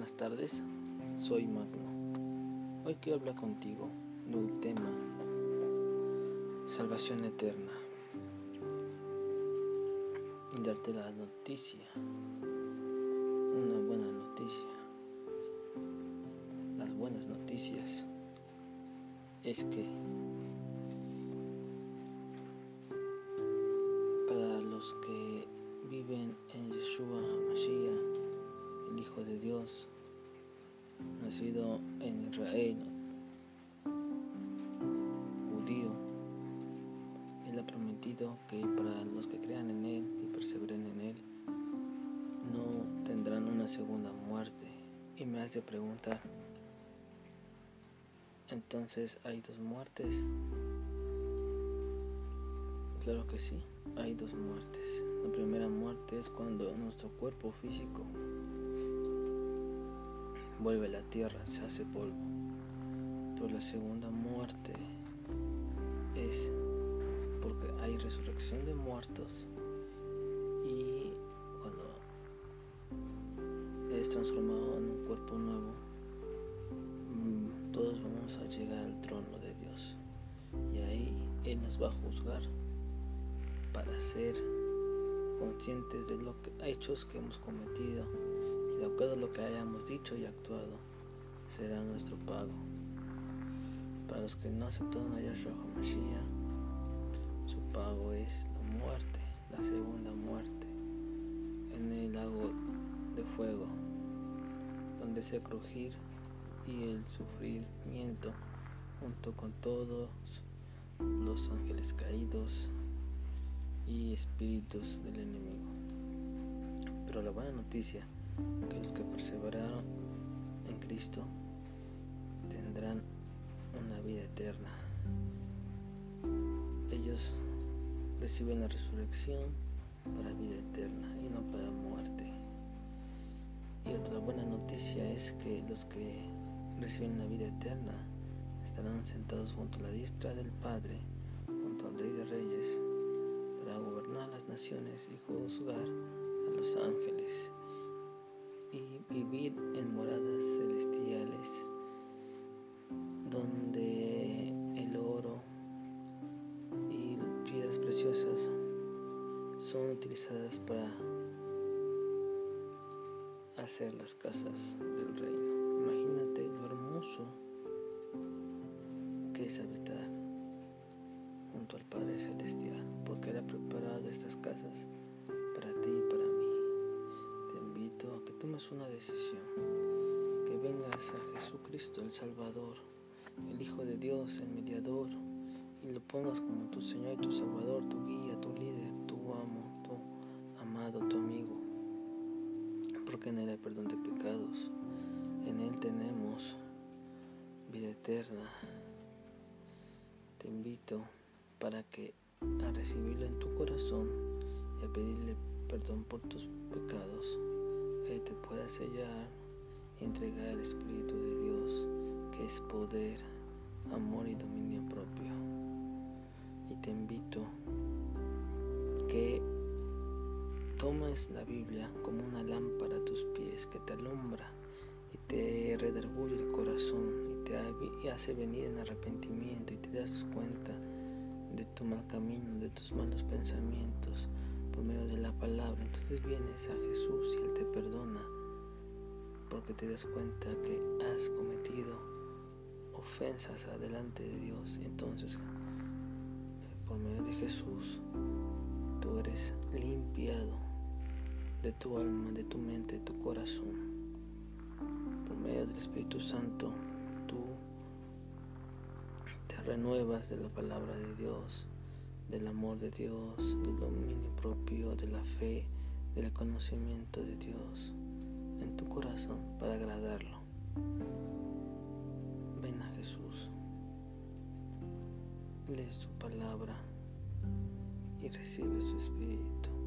buenas tardes. Soy Magno. Hoy quiero hablar contigo del tema salvación eterna y darte la noticia, una buena noticia. Las buenas noticias es que nacido en Israel, judío, Él ha prometido que para los que crean en Él y perseveren en Él, no tendrán una segunda muerte. Y me hace preguntar, entonces hay dos muertes. Claro que sí, hay dos muertes. La primera muerte es cuando nuestro cuerpo físico vuelve a la tierra, se hace polvo. Pero la segunda muerte es porque hay resurrección de muertos y cuando es transformado en un cuerpo nuevo, mm, todos vamos a llegar al trono de Dios. Y ahí Él nos va a juzgar para ser conscientes de los hechos que hemos cometido de acuerdo a lo que hayamos dicho y actuado, será nuestro pago. Para los que no aceptaron a Yahshua HaMashiach, su pago es la muerte, la segunda muerte, en el lago de fuego, donde se crujir y el sufrimiento junto con todos los ángeles caídos y espíritus del enemigo. Pero la buena noticia que los que perseveraron en Cristo tendrán una vida eterna. Ellos reciben la resurrección para vida eterna y no para muerte. Y otra buena noticia es que los que reciben la vida eterna estarán sentados junto a la diestra del Padre, junto al Rey de Reyes, para gobernar las naciones y juzgar a los ángeles y vivir en moradas celestiales donde el oro y piedras preciosas son utilizadas para hacer las casas del reino. Imagínate lo hermoso que es habitar junto al Padre Celestial, porque tomes una decisión, que vengas a Jesucristo el Salvador, el Hijo de Dios, el mediador, y lo pongas como tu Señor y tu Salvador, tu guía, tu líder, tu amo, tu amado, tu amigo. Porque en Él hay perdón de pecados, en Él tenemos vida eterna. Te invito para que a recibirlo en tu corazón y a pedirle perdón por tus pecados te pueda sellar y entregar el Espíritu de Dios, que es poder, amor y dominio propio. Y te invito que tomes la Biblia como una lámpara a tus pies que te alumbra y te redarguye el corazón y te hace venir en arrepentimiento y te das cuenta de tu mal camino, de tus malos pensamientos, por medio de la palabra. Entonces vienes a Jesús y Él te perdona porque te das cuenta que has cometido ofensas adelante de Dios. Entonces, por medio de Jesús, tú eres limpiado de tu alma, de tu mente, de tu corazón. Por medio del Espíritu Santo, tú te renuevas de la palabra de Dios del amor de Dios, del dominio propio, de la fe, del conocimiento de Dios en tu corazón para agradarlo. Ven a Jesús, lee su palabra y recibe su espíritu